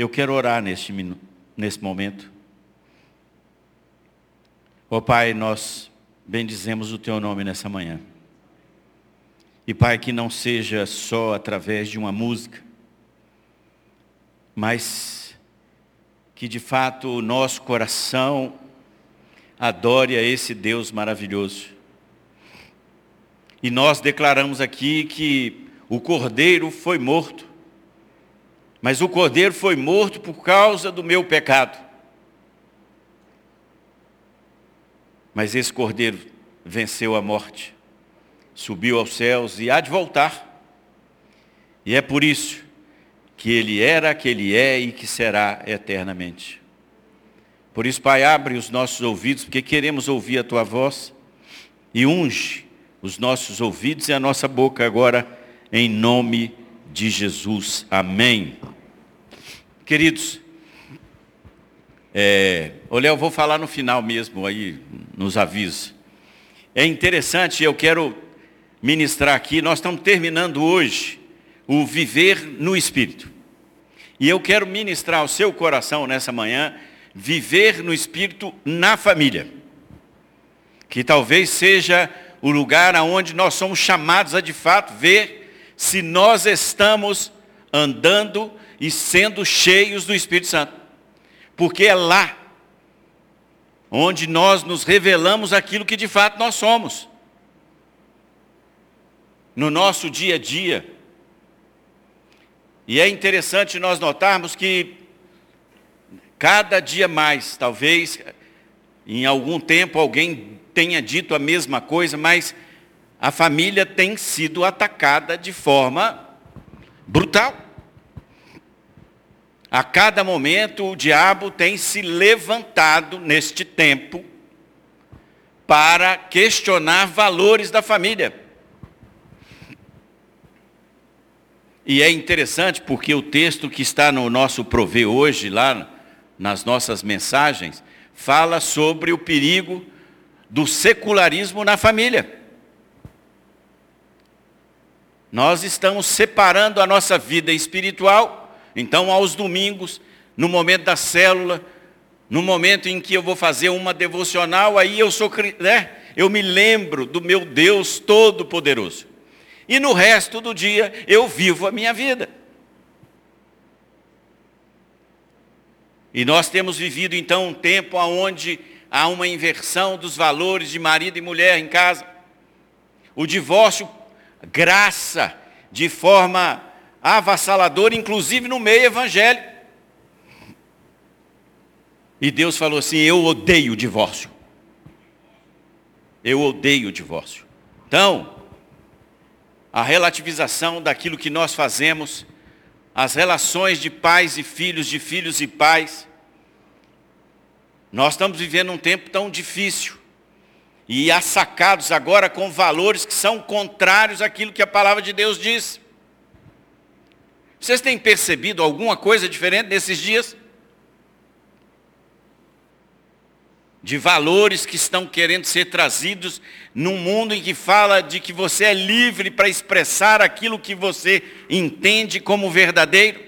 Eu quero orar neste, nesse momento. Ó oh, Pai, nós bendizemos o Teu nome nessa manhã. E Pai, que não seja só através de uma música, mas que de fato o nosso coração adore a esse Deus maravilhoso. E nós declaramos aqui que o cordeiro foi morto, mas o cordeiro foi morto por causa do meu pecado. Mas esse cordeiro venceu a morte, subiu aos céus e há de voltar. E é por isso que ele era, que ele é e que será eternamente. Por isso, Pai, abre os nossos ouvidos, porque queremos ouvir a tua voz e unge os nossos ouvidos e a nossa boca agora, em nome de Jesus. Amém. Queridos, é, olha, eu vou falar no final mesmo aí, nos avisos. É interessante, eu quero ministrar aqui, nós estamos terminando hoje o viver no Espírito. E eu quero ministrar ao seu coração nessa manhã, viver no Espírito na família. Que talvez seja o lugar aonde nós somos chamados a de fato ver se nós estamos andando e sendo cheios do Espírito Santo. Porque é lá onde nós nos revelamos aquilo que de fato nós somos. No nosso dia a dia, e é interessante nós notarmos que cada dia mais, talvez em algum tempo alguém tenha dito a mesma coisa, mas a família tem sido atacada de forma brutal. A cada momento o diabo tem se levantado neste tempo para questionar valores da família. E é interessante porque o texto que está no nosso prover hoje, lá nas nossas mensagens, fala sobre o perigo do secularismo na família. Nós estamos separando a nossa vida espiritual, então aos domingos, no momento da célula, no momento em que eu vou fazer uma devocional, aí eu sou, né? Eu me lembro do meu Deus todo-poderoso e no resto do dia eu vivo a minha vida. E nós temos vivido então um tempo onde há uma inversão dos valores de marido e mulher em casa. O divórcio graça de forma avassaladora, inclusive no meio evangélico. E Deus falou assim: Eu odeio o divórcio. Eu odeio o divórcio. Então, a relativização daquilo que nós fazemos, as relações de pais e filhos, de filhos e pais. Nós estamos vivendo um tempo tão difícil e assacados agora com valores que são contrários àquilo que a palavra de Deus diz. Vocês têm percebido alguma coisa diferente nesses dias? de valores que estão querendo ser trazidos num mundo em que fala de que você é livre para expressar aquilo que você entende como verdadeiro.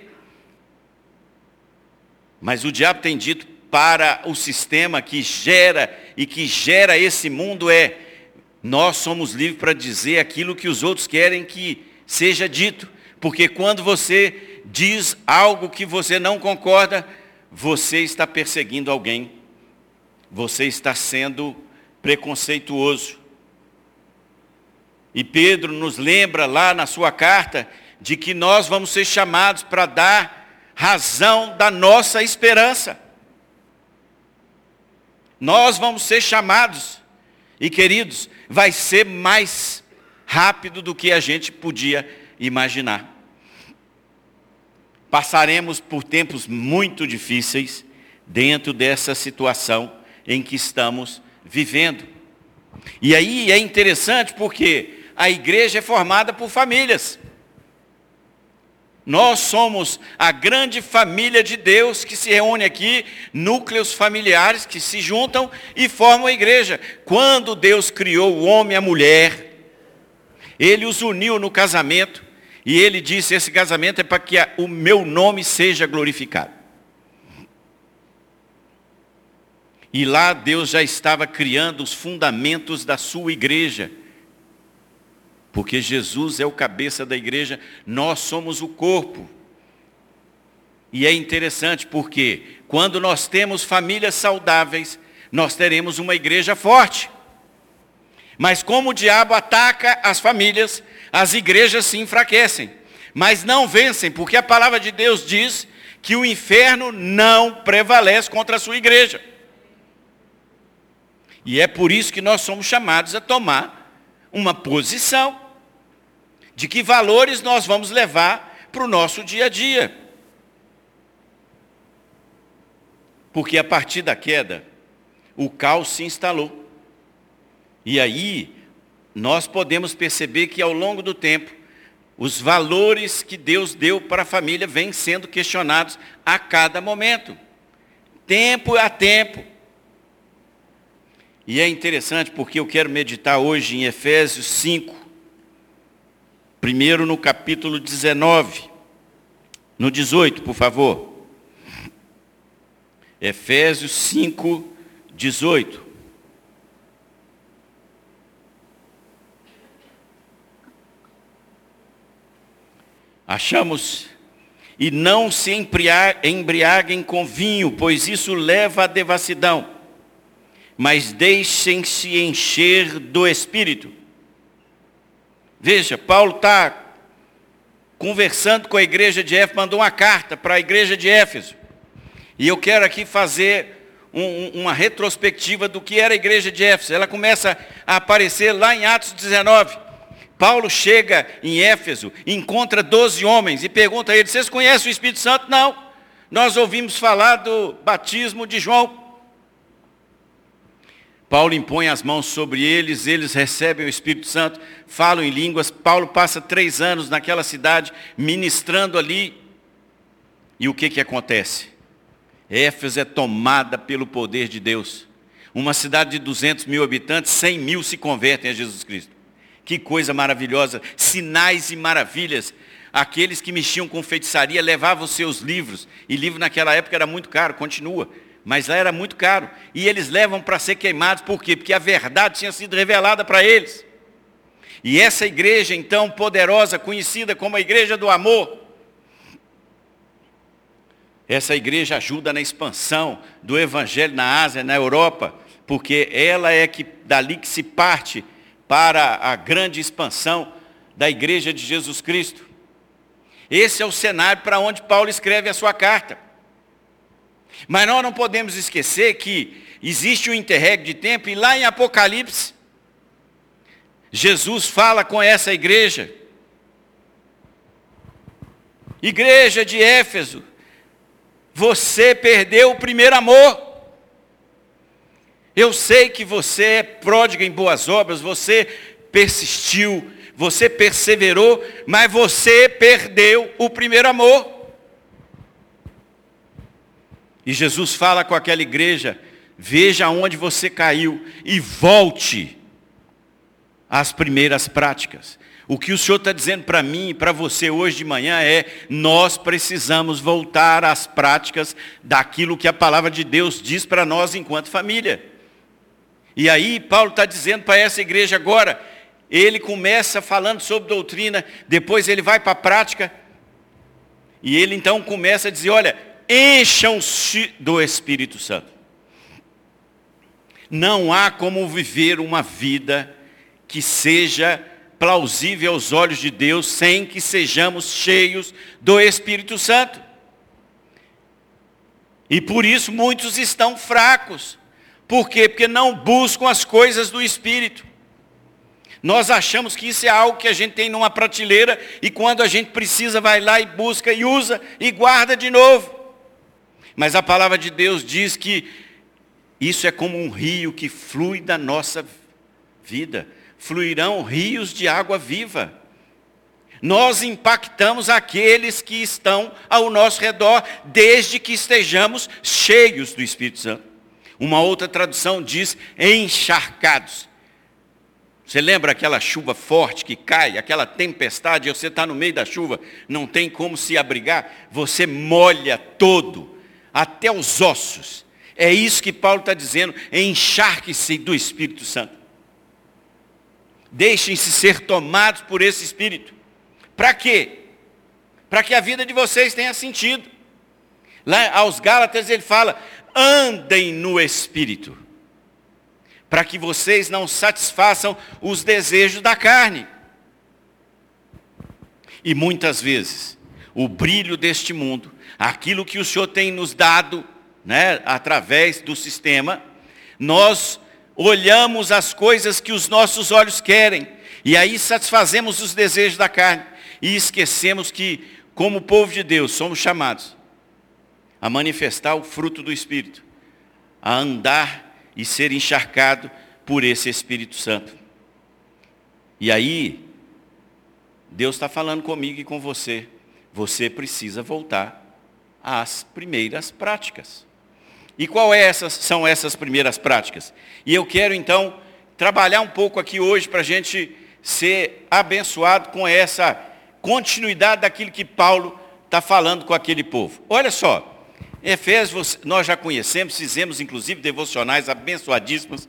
Mas o diabo tem dito para o sistema que gera e que gera esse mundo é nós somos livres para dizer aquilo que os outros querem que seja dito, porque quando você diz algo que você não concorda, você está perseguindo alguém você está sendo preconceituoso. E Pedro nos lembra lá na sua carta de que nós vamos ser chamados para dar razão da nossa esperança. Nós vamos ser chamados, e queridos, vai ser mais rápido do que a gente podia imaginar. Passaremos por tempos muito difíceis dentro dessa situação em que estamos vivendo. E aí é interessante porque a igreja é formada por famílias. Nós somos a grande família de Deus que se reúne aqui, núcleos familiares que se juntam e formam a igreja. Quando Deus criou o homem e a mulher, Ele os uniu no casamento e ele disse: Esse casamento é para que o meu nome seja glorificado. E lá Deus já estava criando os fundamentos da sua igreja. Porque Jesus é o cabeça da igreja, nós somos o corpo. E é interessante porque quando nós temos famílias saudáveis, nós teremos uma igreja forte. Mas como o diabo ataca as famílias, as igrejas se enfraquecem. Mas não vencem, porque a palavra de Deus diz que o inferno não prevalece contra a sua igreja. E é por isso que nós somos chamados a tomar uma posição de que valores nós vamos levar para o nosso dia a dia. Porque a partir da queda, o caos se instalou. E aí, nós podemos perceber que ao longo do tempo, os valores que Deus deu para a família vêm sendo questionados a cada momento. Tempo a tempo. E é interessante porque eu quero meditar hoje em Efésios 5, primeiro no capítulo 19, no 18, por favor. Efésios 5, 18. Achamos, e não se embriaguem com vinho, pois isso leva à devassidão, mas deixem-se encher do Espírito. Veja, Paulo está conversando com a igreja de Éfeso, mandou uma carta para a igreja de Éfeso. E eu quero aqui fazer um, uma retrospectiva do que era a igreja de Éfeso. Ela começa a aparecer lá em Atos 19. Paulo chega em Éfeso, encontra 12 homens e pergunta a eles, vocês conhecem o Espírito Santo? Não. Nós ouvimos falar do batismo de João. Paulo impõe as mãos sobre eles, eles recebem o Espírito Santo, falam em línguas. Paulo passa três anos naquela cidade, ministrando ali. E o que, que acontece? Éfeso é tomada pelo poder de Deus. Uma cidade de 200 mil habitantes, 100 mil se convertem a Jesus Cristo. Que coisa maravilhosa, sinais e maravilhas. Aqueles que mexiam com feitiçaria levavam seus livros, e livro naquela época era muito caro, continua, mas lá era muito caro. E eles levam para ser queimados, por quê? Porque a verdade tinha sido revelada para eles. E essa igreja, então, poderosa, conhecida como a igreja do amor, essa igreja ajuda na expansão do evangelho na Ásia, na Europa, porque ela é que dali que se parte para a grande expansão da igreja de Jesus Cristo. Esse é o cenário para onde Paulo escreve a sua carta. Mas nós não podemos esquecer que existe um interregno de tempo e lá em Apocalipse, Jesus fala com essa igreja. Igreja de Éfeso, você perdeu o primeiro amor. Eu sei que você é pródigo em boas obras, você persistiu, você perseverou, mas você perdeu o primeiro amor. E Jesus fala com aquela igreja: veja onde você caiu e volte às primeiras práticas. O que o Senhor está dizendo para mim e para você hoje de manhã é: nós precisamos voltar às práticas daquilo que a palavra de Deus diz para nós enquanto família. E aí Paulo está dizendo para essa igreja agora, ele começa falando sobre doutrina, depois ele vai para a prática, e ele então começa a dizer, olha, encham-se do Espírito Santo. Não há como viver uma vida que seja plausível aos olhos de Deus sem que sejamos cheios do Espírito Santo. E por isso muitos estão fracos. Por quê? Porque não buscam as coisas do Espírito. Nós achamos que isso é algo que a gente tem numa prateleira e quando a gente precisa vai lá e busca e usa e guarda de novo. Mas a palavra de Deus diz que isso é como um rio que flui da nossa vida. Fluirão rios de água viva. Nós impactamos aqueles que estão ao nosso redor, desde que estejamos cheios do Espírito Santo. Uma outra tradução diz encharcados. Você lembra aquela chuva forte que cai, aquela tempestade, você está no meio da chuva, não tem como se abrigar, você molha todo, até os ossos. É isso que Paulo está dizendo, encharque-se do Espírito Santo. Deixem-se ser tomados por esse Espírito. Para quê? Para que a vida de vocês tenha sentido. Lá aos Gálatas ele fala, andem no Espírito. Para que vocês não satisfaçam os desejos da carne. E muitas vezes, o brilho deste mundo, aquilo que o Senhor tem nos dado, né, através do sistema, nós olhamos as coisas que os nossos olhos querem, e aí satisfazemos os desejos da carne, e esquecemos que, como povo de Deus, somos chamados a manifestar o fruto do Espírito, a andar e ser encharcado por esse Espírito Santo. E aí, Deus está falando comigo e com você. Você precisa voltar às primeiras práticas. E qual é essas, são essas primeiras práticas? E eu quero então trabalhar um pouco aqui hoje para a gente ser abençoado com essa continuidade daquilo que Paulo está falando com aquele povo. Olha só, Efésios nós já conhecemos, fizemos inclusive devocionais abençoadíssimos.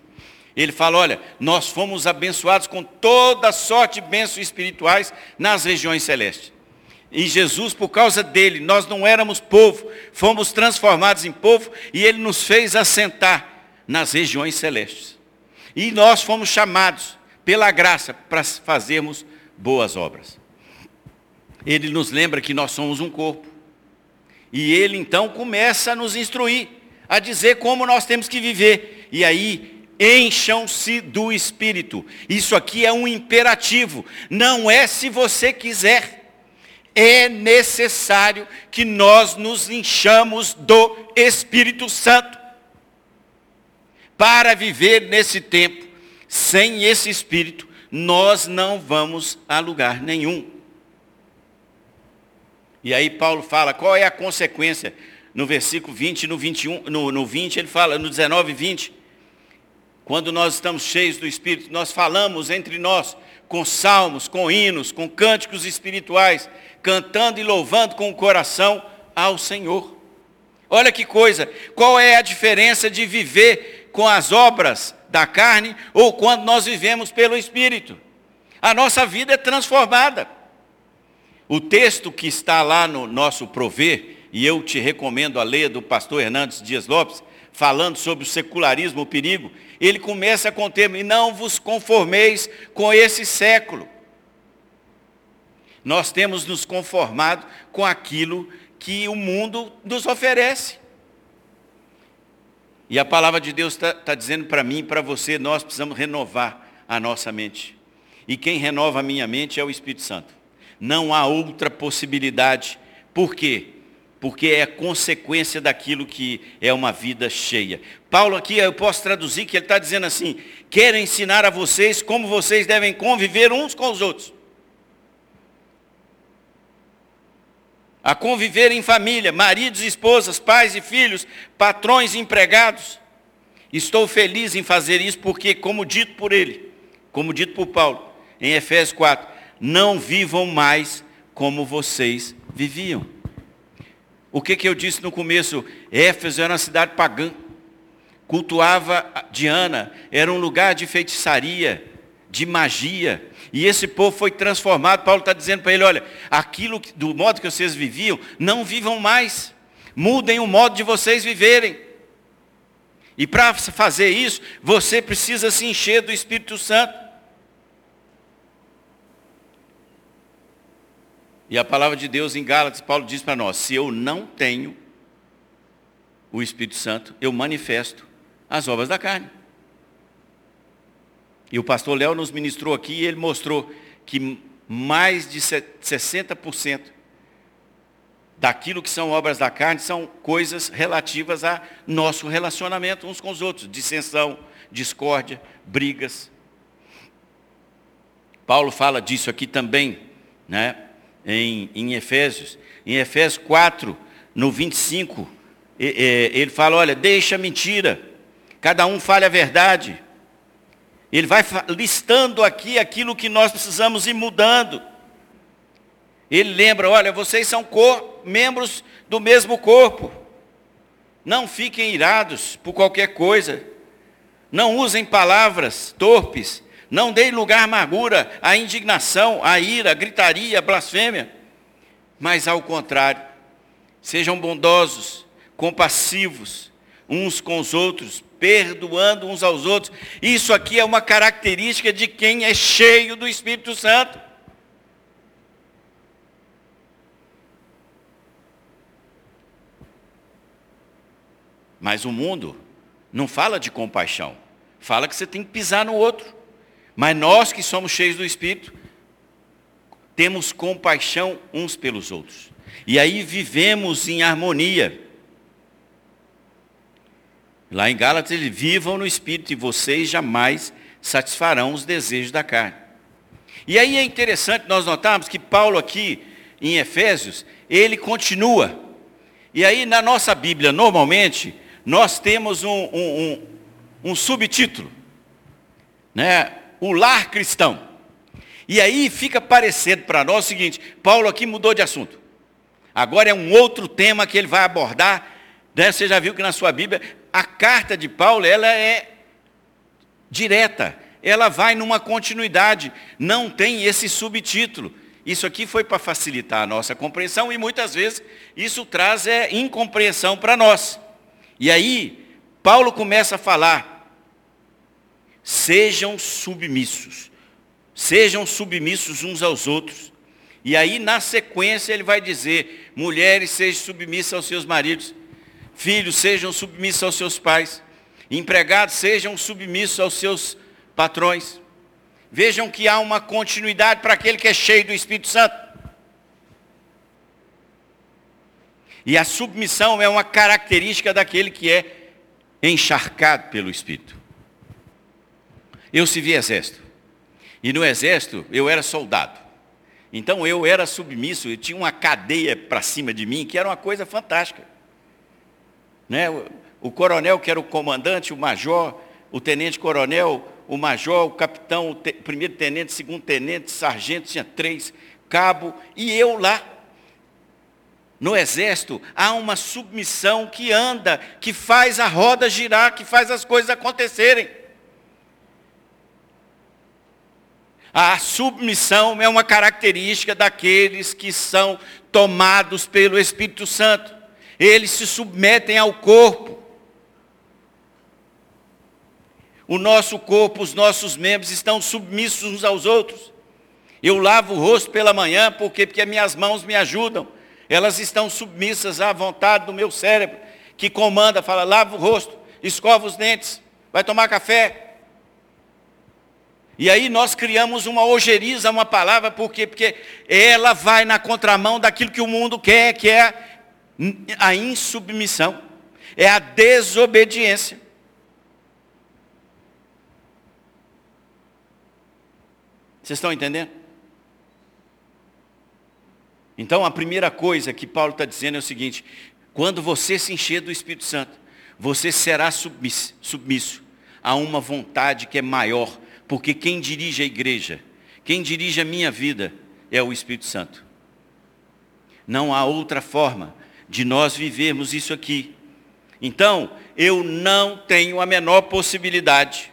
Ele fala, olha, nós fomos abençoados com toda sorte de bênçãos espirituais nas regiões celestes. E Jesus, por causa dele, nós não éramos povo, fomos transformados em povo e ele nos fez assentar nas regiões celestes. E nós fomos chamados pela graça para fazermos boas obras. Ele nos lembra que nós somos um corpo. E ele então começa a nos instruir, a dizer como nós temos que viver. E aí, encham-se do Espírito. Isso aqui é um imperativo. Não é se você quiser é necessário que nós nos enchamos do Espírito Santo para viver nesse tempo. Sem esse Espírito, nós não vamos a lugar nenhum. E aí Paulo fala, qual é a consequência? No versículo 20 no 21, no, no 20 ele fala, no 19 e 20, quando nós estamos cheios do Espírito, nós falamos entre nós com salmos, com hinos, com cânticos espirituais, cantando e louvando com o coração ao Senhor. Olha que coisa, qual é a diferença de viver com as obras da carne ou quando nós vivemos pelo Espírito? A nossa vida é transformada. O texto que está lá no nosso prover, e eu te recomendo a ler do pastor Hernandes Dias Lopes, falando sobre o secularismo, o perigo, ele começa com o termo, e não vos conformeis com esse século, nós temos nos conformado com aquilo que o mundo nos oferece. E a palavra de Deus está tá dizendo para mim e para você, nós precisamos renovar a nossa mente. E quem renova a minha mente é o Espírito Santo. Não há outra possibilidade. Por quê? Porque é consequência daquilo que é uma vida cheia. Paulo aqui, eu posso traduzir que ele está dizendo assim, quero ensinar a vocês como vocês devem conviver uns com os outros. a conviver em família, maridos e esposas, pais e filhos, patrões e empregados. Estou feliz em fazer isso porque, como dito por ele, como dito por Paulo, em Efésios 4, não vivam mais como vocês viviam. O que, que eu disse no começo? Éfeso era uma cidade pagã, cultuava Diana, era um lugar de feitiçaria, de magia, e esse povo foi transformado. Paulo está dizendo para ele: olha, aquilo do modo que vocês viviam, não vivam mais. Mudem o modo de vocês viverem. E para fazer isso, você precisa se encher do Espírito Santo. E a palavra de Deus em Gálatas, Paulo diz para nós: se eu não tenho o Espírito Santo, eu manifesto as obras da carne. E o pastor Léo nos ministrou aqui e ele mostrou que mais de 60% daquilo que são obras da carne são coisas relativas a nosso relacionamento uns com os outros, dissensão, discórdia, brigas. Paulo fala disso aqui também, né, em, em Efésios. Em Efésios 4, no 25, ele fala, olha, deixa a mentira, cada um fale a verdade, ele vai listando aqui aquilo que nós precisamos ir mudando. Ele lembra, olha, vocês são cor, membros do mesmo corpo. Não fiquem irados por qualquer coisa. Não usem palavras torpes. Não deem lugar à amargura, à indignação, à ira, à gritaria, à blasfêmia. Mas ao contrário, sejam bondosos, compassivos uns com os outros, perdoando uns aos outros. Isso aqui é uma característica de quem é cheio do Espírito Santo. Mas o mundo não fala de compaixão. Fala que você tem que pisar no outro. Mas nós que somos cheios do Espírito, temos compaixão uns pelos outros. E aí vivemos em harmonia. Lá em Gálatas ele vivam no Espírito e vocês jamais satisfarão os desejos da carne. E aí é interessante nós notarmos que Paulo aqui em Efésios, ele continua. E aí na nossa Bíblia, normalmente, nós temos um, um, um, um subtítulo, né? O lar cristão. E aí fica parecendo para nós o seguinte, Paulo aqui mudou de assunto. Agora é um outro tema que ele vai abordar. Né? Você já viu que na sua Bíblia, a carta de Paulo, ela é direta. Ela vai numa continuidade. Não tem esse subtítulo. Isso aqui foi para facilitar a nossa compreensão e muitas vezes isso traz é, incompreensão para nós. E aí, Paulo começa a falar, sejam submissos, sejam submissos uns aos outros. E aí, na sequência, ele vai dizer, mulheres, sejam submissas aos seus maridos, filhos, sejam submissos aos seus pais, empregados, sejam submissos aos seus patrões. Vejam que há uma continuidade para aquele que é cheio do Espírito Santo. E a submissão é uma característica daquele que é encharcado pelo Espírito. Eu servi exército. E no exército eu era soldado. Então eu era submisso, eu tinha uma cadeia para cima de mim, que era uma coisa fantástica. Né? O coronel, que era o comandante, o major, o tenente-coronel, o major, o capitão, o primeiro tenente, segundo tenente, sargento, tinha três, cabo, e eu lá no exército há uma submissão que anda, que faz a roda girar, que faz as coisas acontecerem. A submissão é uma característica daqueles que são tomados pelo Espírito Santo. Eles se submetem ao corpo. O nosso corpo, os nossos membros estão submissos uns aos outros. Eu lavo o rosto pela manhã, porque porque minhas mãos me ajudam. Elas estão submissas à vontade do meu cérebro, que comanda, fala, lava o rosto, escova os dentes, vai tomar café. E aí nós criamos uma ojeriza, uma palavra, por quê? Porque ela vai na contramão daquilo que o mundo quer, que é a insubmissão, é a desobediência. Vocês estão entendendo? Então a primeira coisa que Paulo está dizendo é o seguinte: quando você se encher do Espírito Santo, você será submisso, submisso a uma vontade que é maior, porque quem dirige a igreja, quem dirige a minha vida é o Espírito Santo. Não há outra forma de nós vivermos isso aqui. Então, eu não tenho a menor possibilidade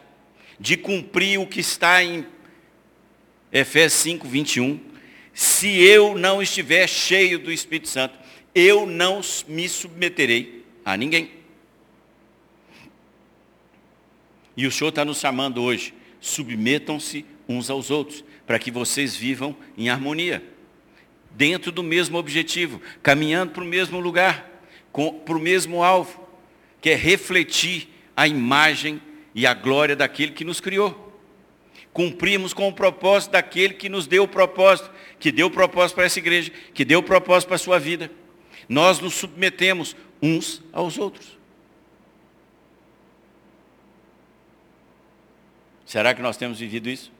de cumprir o que está em Efésios 5, 21, se eu não estiver cheio do Espírito Santo, eu não me submeterei a ninguém. E o Senhor está nos chamando hoje, submetam-se uns aos outros, para que vocês vivam em harmonia, dentro do mesmo objetivo, caminhando para o mesmo lugar, para o mesmo alvo, que é refletir a imagem e a glória daquele que nos criou cumprimos com o propósito daquele que nos deu o propósito, que deu o propósito para essa igreja, que deu o propósito para a sua vida. Nós nos submetemos uns aos outros. Será que nós temos vivido isso?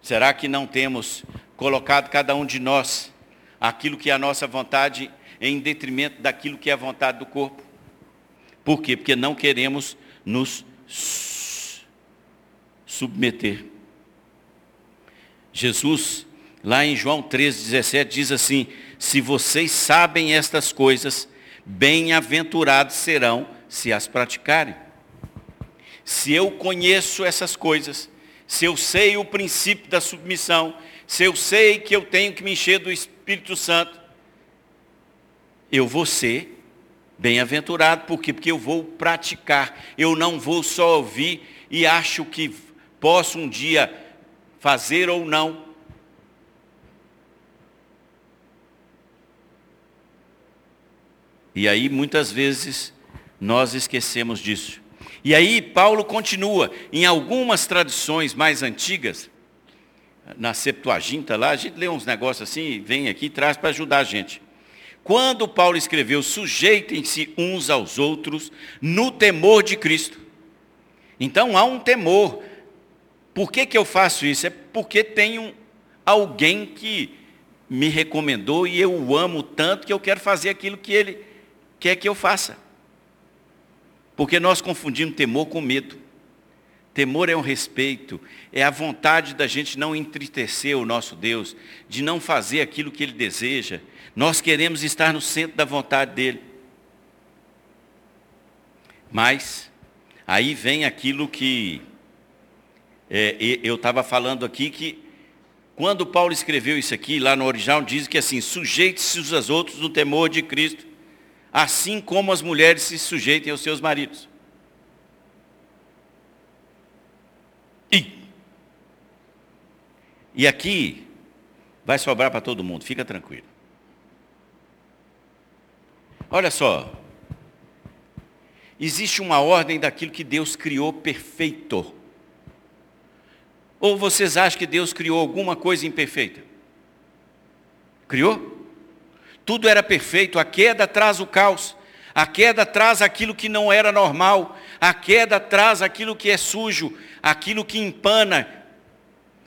Será que não temos colocado cada um de nós aquilo que é a nossa vontade em detrimento daquilo que é a vontade do corpo? Por quê? Porque não queremos nos submeter. Jesus, lá em João 13, 17, diz assim: se vocês sabem estas coisas, bem-aventurados serão se as praticarem. Se eu conheço essas coisas, se eu sei o princípio da submissão, se eu sei que eu tenho que me encher do Espírito Santo, eu vou ser bem-aventurado, por quê? Porque eu vou praticar, eu não vou só ouvir e acho que posso um dia fazer ou não. E aí muitas vezes nós esquecemos disso. E aí Paulo continua, em algumas tradições mais antigas, na Septuaginta lá, a gente lê uns negócios assim, vem aqui e traz para ajudar a gente. Quando Paulo escreveu, sujeitem-se uns aos outros no temor de Cristo. Então há um temor. Por que, que eu faço isso? É porque tenho alguém que me recomendou e eu o amo tanto que eu quero fazer aquilo que ele quer que eu faça. Porque nós confundimos temor com medo. Temor é um respeito, é a vontade da gente não entristecer o nosso Deus, de não fazer aquilo que Ele deseja. Nós queremos estar no centro da vontade dEle. Mas, aí vem aquilo que é, eu estava falando aqui, que quando Paulo escreveu isso aqui, lá no original, diz que assim, sujeite-se uns aos outros no temor de Cristo, assim como as mulheres se sujeitem aos seus maridos. E aqui vai sobrar para todo mundo, fica tranquilo. Olha só. Existe uma ordem daquilo que Deus criou perfeito. Ou vocês acham que Deus criou alguma coisa imperfeita? Criou? Tudo era perfeito, a queda traz o caos. A queda traz aquilo que não era normal. A queda traz aquilo que é sujo, aquilo que empana,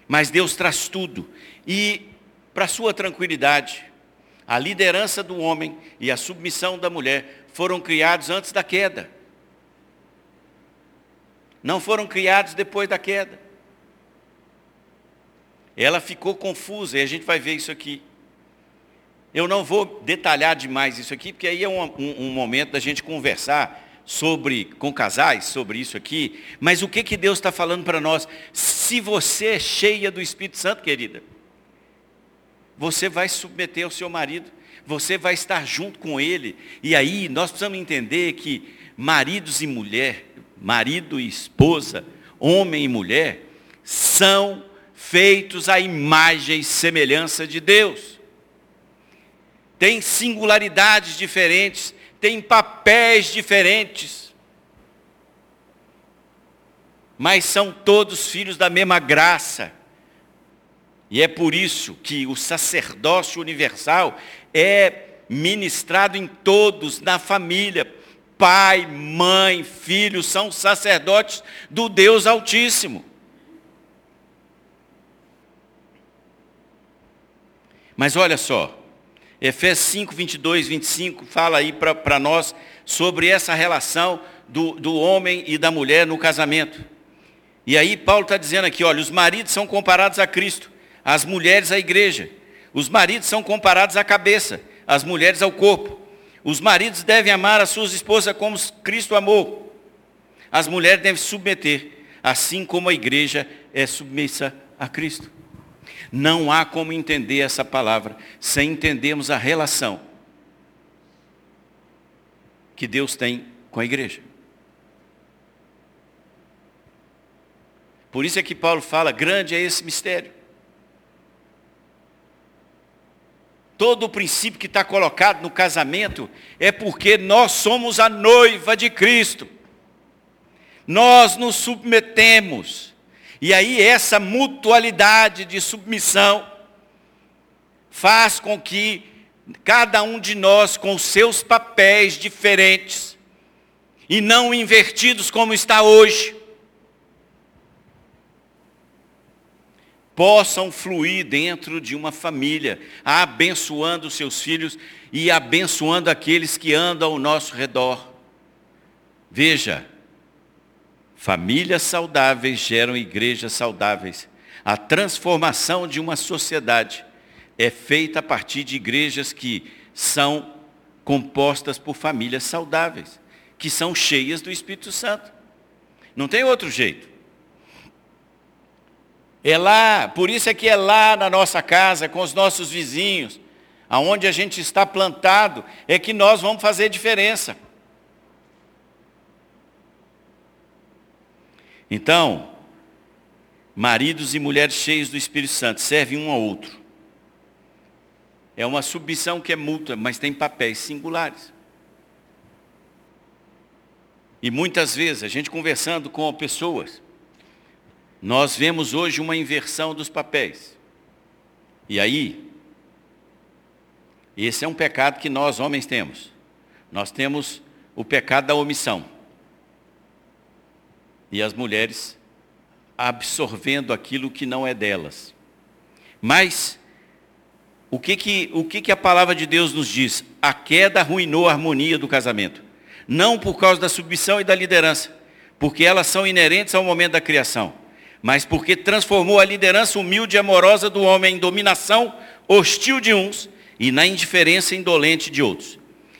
mas Deus traz tudo. E, para sua tranquilidade, a liderança do homem e a submissão da mulher foram criados antes da queda. Não foram criados depois da queda. Ela ficou confusa, e a gente vai ver isso aqui. Eu não vou detalhar demais isso aqui, porque aí é um, um, um momento da gente conversar sobre com casais sobre isso aqui, mas o que que Deus está falando para nós? Se você é cheia do Espírito Santo, querida, você vai submeter ao seu marido, você vai estar junto com ele. E aí nós precisamos entender que maridos e mulher, marido e esposa, homem e mulher, são feitos à imagem e semelhança de Deus. Tem singularidades diferentes, têm papéis diferentes, mas são todos filhos da mesma graça. E é por isso que o sacerdócio universal é ministrado em todos, na família. Pai, mãe, filho são sacerdotes do Deus Altíssimo. Mas olha só, Efésios 5, 22, 25 fala aí para nós sobre essa relação do, do homem e da mulher no casamento. E aí Paulo está dizendo aqui, olha, os maridos são comparados a Cristo, as mulheres à igreja. Os maridos são comparados à cabeça, as mulheres ao corpo. Os maridos devem amar as suas esposas como Cristo amou. As mulheres devem submeter, assim como a igreja é submissa a Cristo. Não há como entender essa palavra sem entendermos a relação que Deus tem com a igreja. Por isso é que Paulo fala, grande é esse mistério. Todo o princípio que está colocado no casamento é porque nós somos a noiva de Cristo. Nós nos submetemos e aí essa mutualidade de submissão faz com que cada um de nós, com seus papéis diferentes, e não invertidos como está hoje, possam fluir dentro de uma família, abençoando seus filhos e abençoando aqueles que andam ao nosso redor. Veja, Famílias saudáveis geram igrejas saudáveis. A transformação de uma sociedade é feita a partir de igrejas que são compostas por famílias saudáveis, que são cheias do Espírito Santo. Não tem outro jeito. É lá, por isso é que é lá na nossa casa, com os nossos vizinhos, aonde a gente está plantado, é que nós vamos fazer diferença. Então, maridos e mulheres cheios do Espírito Santo servem um ao outro. É uma submissão que é mútua, mas tem papéis singulares. E muitas vezes, a gente conversando com pessoas, nós vemos hoje uma inversão dos papéis. E aí, esse é um pecado que nós homens temos. Nós temos o pecado da omissão. E as mulheres absorvendo aquilo que não é delas. Mas o que que, o que que a palavra de Deus nos diz? A queda arruinou a harmonia do casamento. Não por causa da submissão e da liderança, porque elas são inerentes ao momento da criação, mas porque transformou a liderança humilde e amorosa do homem em dominação hostil de uns e na indiferença indolente de outros.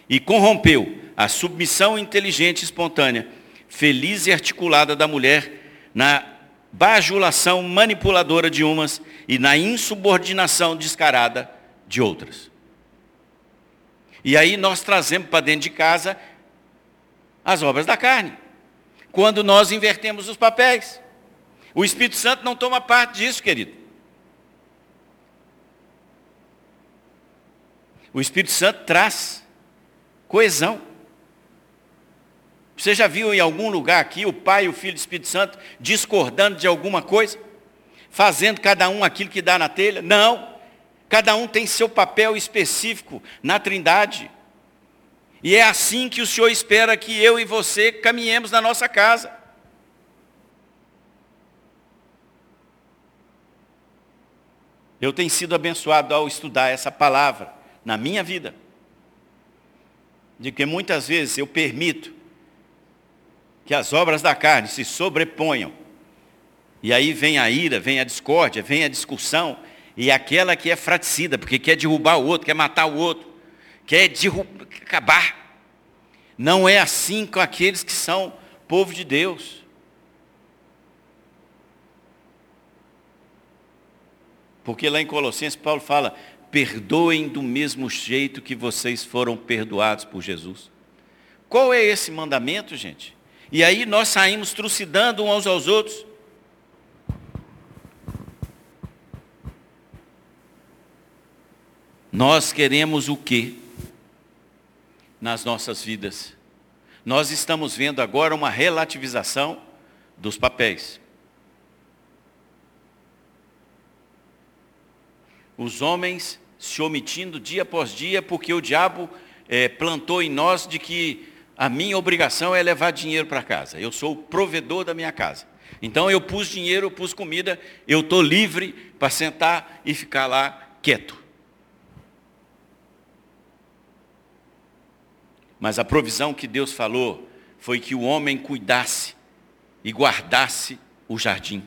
E corrompeu a submissão inteligente e espontânea, feliz e articulada da mulher na bajulação manipuladora de umas e na insubordinação descarada de outras. E aí nós trazemos para dentro de casa as obras da carne. Quando nós invertemos os papéis. O Espírito Santo não toma parte disso, querido. O Espírito Santo traz coesão. Você já viu em algum lugar aqui o Pai e o Filho e o Espírito Santo discordando de alguma coisa? Fazendo cada um aquilo que dá na telha? Não. Cada um tem seu papel específico na Trindade. E é assim que o Senhor espera que eu e você caminhemos na nossa casa. Eu tenho sido abençoado ao estudar essa palavra na minha vida. De que muitas vezes eu permito que as obras da carne se sobreponham. E aí vem a ira, vem a discórdia, vem a discussão, e aquela que é fraticida, porque quer derrubar o outro, quer matar o outro, quer acabar. Não é assim com aqueles que são povo de Deus. Porque lá em Colossenses Paulo fala, perdoem do mesmo jeito que vocês foram perdoados por Jesus. Qual é esse mandamento, gente? E aí nós saímos trucidando uns aos outros. Nós queremos o quê nas nossas vidas? Nós estamos vendo agora uma relativização dos papéis. Os homens se omitindo dia após dia, porque o diabo é, plantou em nós de que a minha obrigação é levar dinheiro para casa. Eu sou o provedor da minha casa. Então eu pus dinheiro, eu pus comida, eu estou livre para sentar e ficar lá quieto. Mas a provisão que Deus falou foi que o homem cuidasse e guardasse o jardim.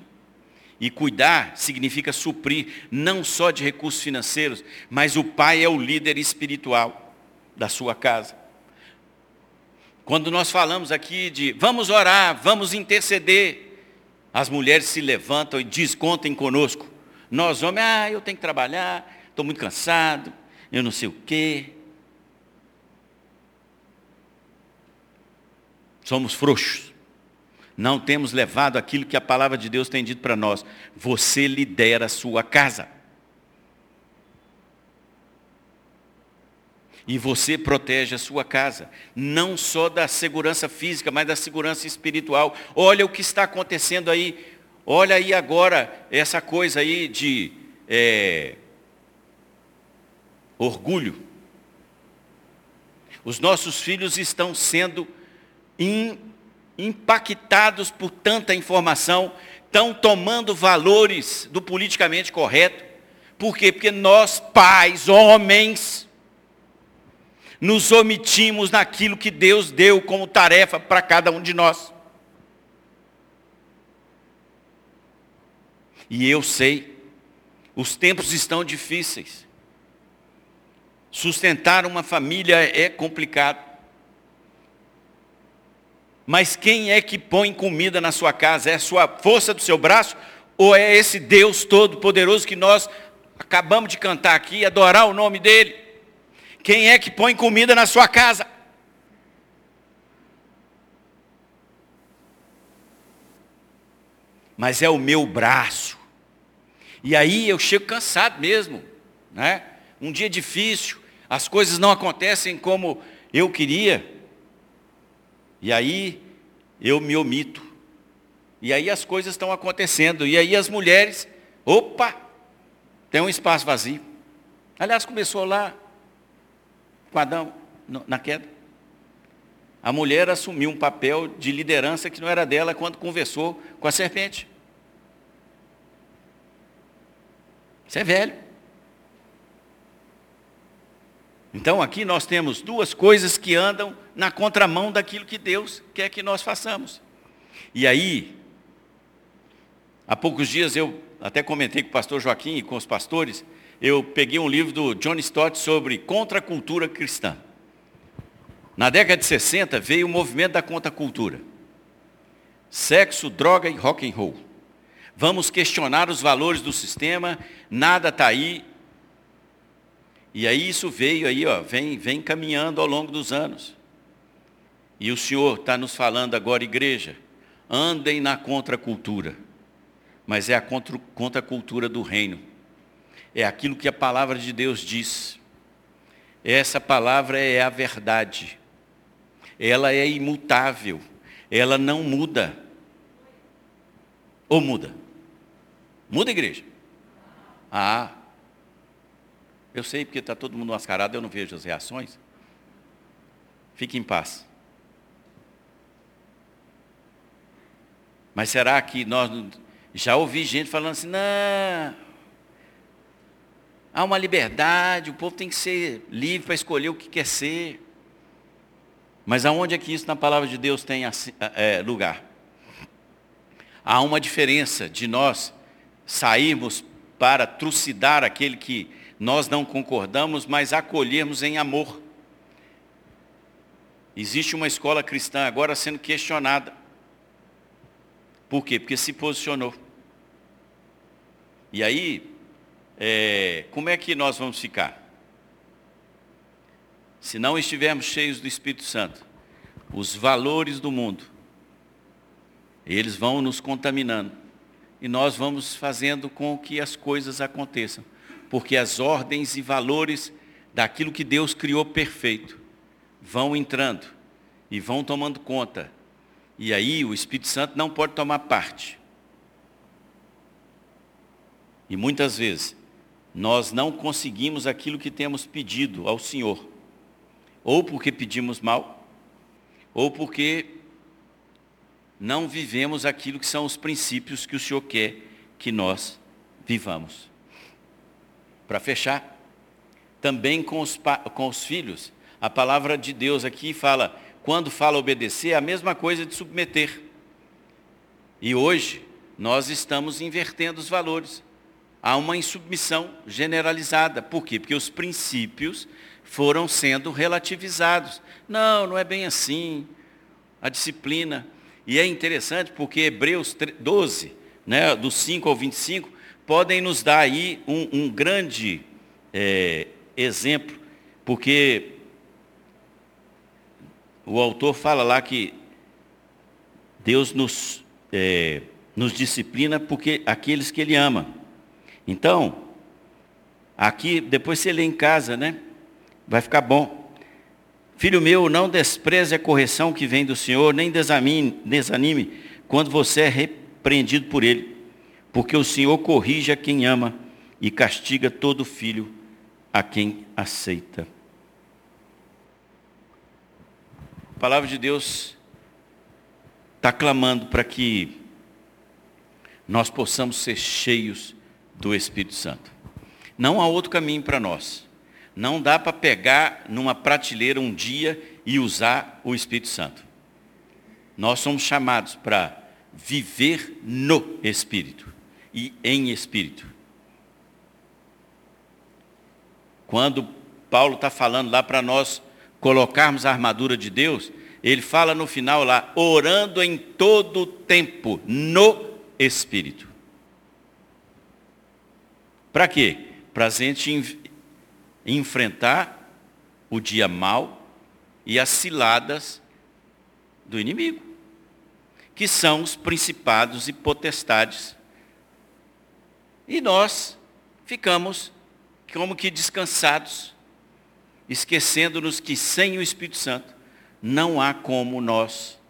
E cuidar significa suprir não só de recursos financeiros, mas o pai é o líder espiritual da sua casa. Quando nós falamos aqui de vamos orar, vamos interceder, as mulheres se levantam e descontem conosco. Nós homens, ah, eu tenho que trabalhar, estou muito cansado, eu não sei o quê. Somos frouxos. Não temos levado aquilo que a palavra de Deus tem dito para nós. Você lidera a sua casa. E você protege a sua casa. Não só da segurança física, mas da segurança espiritual. Olha o que está acontecendo aí. Olha aí agora essa coisa aí de é, orgulho. Os nossos filhos estão sendo impactados por tanta informação, estão tomando valores do politicamente correto. Por quê? Porque nós, pais, homens, nos omitimos naquilo que Deus deu como tarefa para cada um de nós. E eu sei, os tempos estão difíceis. Sustentar uma família é complicado. Mas quem é que põe comida na sua casa? É a sua força do seu braço? Ou é esse Deus Todo-Poderoso que nós acabamos de cantar aqui, adorar o nome dEle? Quem é que põe comida na sua casa? Mas é o meu braço. E aí eu chego cansado mesmo, né? Um dia difícil, as coisas não acontecem como eu queria. E aí eu me omito. E aí as coisas estão acontecendo. E aí as mulheres, opa, tem um espaço vazio. Aliás, começou lá com Adão na queda. A mulher assumiu um papel de liderança que não era dela quando conversou com a serpente. Isso é velho. Então aqui nós temos duas coisas que andam na contramão daquilo que Deus quer que nós façamos. E aí, há poucos dias eu até comentei com o pastor Joaquim e com os pastores, eu peguei um livro do John Stott sobre contracultura cristã. Na década de 60 veio o movimento da contracultura. Sexo, droga e rock and roll. Vamos questionar os valores do sistema, nada está aí. E aí isso veio aí, ó, vem, vem caminhando ao longo dos anos. E o Senhor está nos falando agora, igreja, andem na contracultura. Mas é a contracultura do reino. É aquilo que a palavra de Deus diz. Essa palavra é a verdade. Ela é imutável. Ela não muda. Ou muda? Muda, igreja? Ah, eu sei porque está todo mundo mascarado, eu não vejo as reações. Fique em paz. Mas será que nós. Já ouvi gente falando assim, não. Há uma liberdade, o povo tem que ser livre para escolher o que quer ser. Mas aonde é que isso na palavra de Deus tem é, lugar? Há uma diferença de nós sairmos para trucidar aquele que nós não concordamos, mas acolhermos em amor. Existe uma escola cristã agora sendo questionada. Por quê? Porque se posicionou. E aí, é, como é que nós vamos ficar? Se não estivermos cheios do Espírito Santo, os valores do mundo, eles vão nos contaminando. E nós vamos fazendo com que as coisas aconteçam. Porque as ordens e valores daquilo que Deus criou perfeito vão entrando e vão tomando conta e aí o Espírito Santo não pode tomar parte. E muitas vezes nós não conseguimos aquilo que temos pedido ao Senhor. Ou porque pedimos mal, ou porque não vivemos aquilo que são os princípios que o Senhor quer que nós vivamos. Para fechar, também com os, com os filhos, a palavra de Deus aqui fala quando fala obedecer, é a mesma coisa de submeter. E hoje, nós estamos invertendo os valores. Há uma insubmissão generalizada. Por quê? Porque os princípios foram sendo relativizados. Não, não é bem assim. A disciplina. E é interessante porque Hebreus 12, né, do 5 ao 25, podem nos dar aí um, um grande é, exemplo, porque o autor fala lá que Deus nos, é, nos disciplina porque aqueles que Ele ama. Então, aqui, depois você lê em casa, né? Vai ficar bom. Filho meu, não despreze a correção que vem do Senhor, nem desanime, desanime quando você é repreendido por Ele, porque o Senhor corrige a quem ama e castiga todo filho a quem aceita. A palavra de Deus está clamando para que nós possamos ser cheios do Espírito Santo. Não há outro caminho para nós. Não dá para pegar numa prateleira um dia e usar o Espírito Santo. Nós somos chamados para viver no Espírito e em Espírito. Quando Paulo está falando lá para nós colocarmos a armadura de Deus, ele fala no final lá, orando em todo tempo, no Espírito. Para quê? Para a gente enfrentar o dia mal e as ciladas do inimigo, que são os principados e potestades. E nós ficamos como que descansados, esquecendo-nos que sem o Espírito Santo não há como nós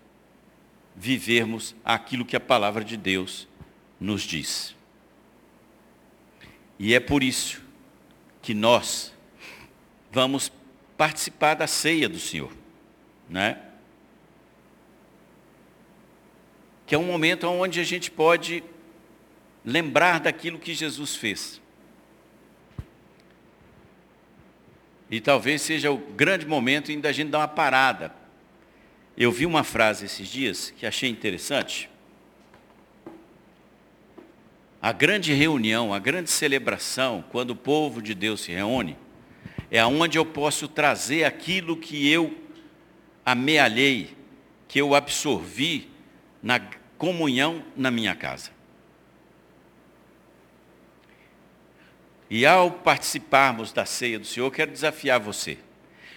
vivermos aquilo que a palavra de Deus nos diz. E é por isso que nós vamos participar da ceia do Senhor, né? Que é um momento onde a gente pode lembrar daquilo que Jesus fez. E talvez seja o grande momento em da gente dar uma parada. Eu vi uma frase esses dias que achei interessante. A grande reunião, a grande celebração, quando o povo de Deus se reúne, é aonde eu posso trazer aquilo que eu amealhei, que eu absorvi na comunhão na minha casa. E ao participarmos da ceia do Senhor, quero desafiar você.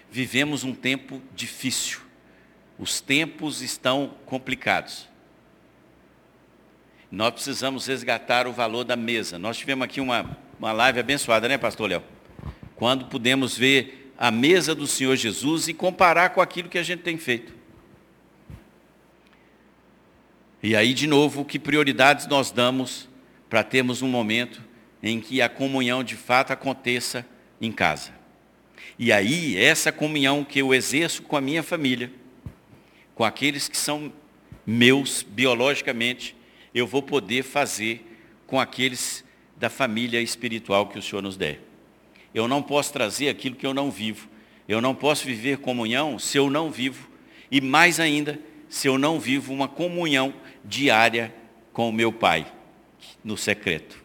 Vivemos um tempo difícil. Os tempos estão complicados. Nós precisamos resgatar o valor da mesa. Nós tivemos aqui uma, uma live abençoada, né, pastor Léo? Quando pudemos ver a mesa do Senhor Jesus e comparar com aquilo que a gente tem feito. E aí, de novo, que prioridades nós damos para termos um momento em que a comunhão de fato aconteça em casa. E aí, essa comunhão que eu exerço com a minha família, com aqueles que são meus biologicamente, eu vou poder fazer com aqueles da família espiritual que o Senhor nos der. Eu não posso trazer aquilo que eu não vivo. Eu não posso viver comunhão se eu não vivo. E mais ainda, se eu não vivo uma comunhão diária com o meu Pai, no secreto.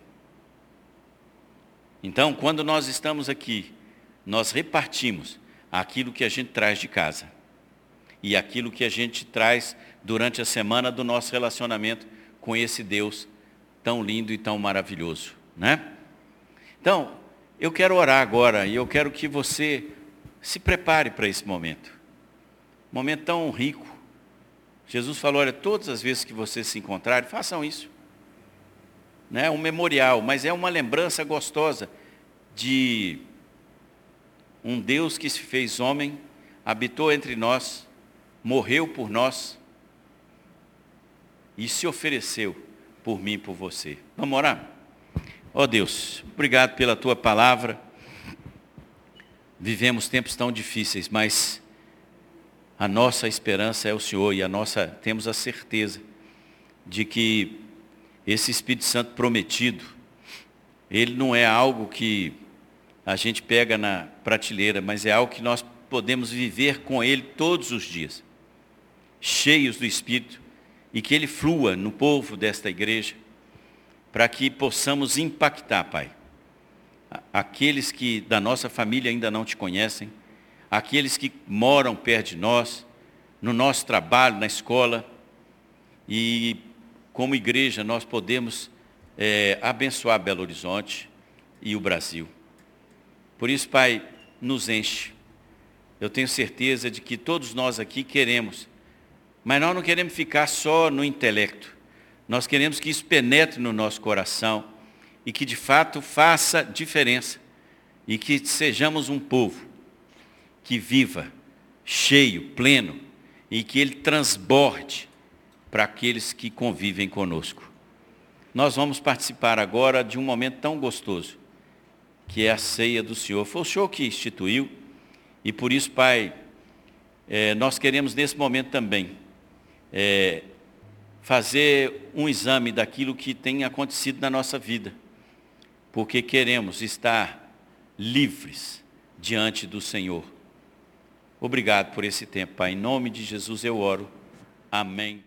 Então, quando nós estamos aqui, nós repartimos aquilo que a gente traz de casa e aquilo que a gente traz durante a semana do nosso relacionamento com esse Deus tão lindo e tão maravilhoso, né? Então, eu quero orar agora e eu quero que você se prepare para esse momento. Momento tão rico. Jesus falou, olha, todas as vezes que vocês se encontrarem, façam isso né, um memorial, mas é uma lembrança gostosa de um Deus que se fez homem, habitou entre nós, morreu por nós e se ofereceu por mim e por você. Vamos orar? Ó oh Deus, obrigado pela tua palavra. Vivemos tempos tão difíceis, mas a nossa esperança é o Senhor e a nossa temos a certeza de que esse Espírito Santo prometido, ele não é algo que a gente pega na prateleira, mas é algo que nós podemos viver com ele todos os dias, cheios do Espírito, e que ele flua no povo desta igreja, para que possamos impactar, Pai, aqueles que da nossa família ainda não te conhecem, aqueles que moram perto de nós, no nosso trabalho, na escola, e como igreja, nós podemos é, abençoar Belo Horizonte e o Brasil. Por isso, Pai, nos enche. Eu tenho certeza de que todos nós aqui queremos, mas nós não queremos ficar só no intelecto. Nós queremos que isso penetre no nosso coração e que de fato faça diferença e que sejamos um povo que viva cheio, pleno e que ele transborde para aqueles que convivem conosco. Nós vamos participar agora de um momento tão gostoso, que é a ceia do Senhor. Foi o Senhor que instituiu, e por isso, Pai, é, nós queremos nesse momento também é, fazer um exame daquilo que tem acontecido na nossa vida, porque queremos estar livres diante do Senhor. Obrigado por esse tempo, Pai. Em nome de Jesus eu oro. Amém.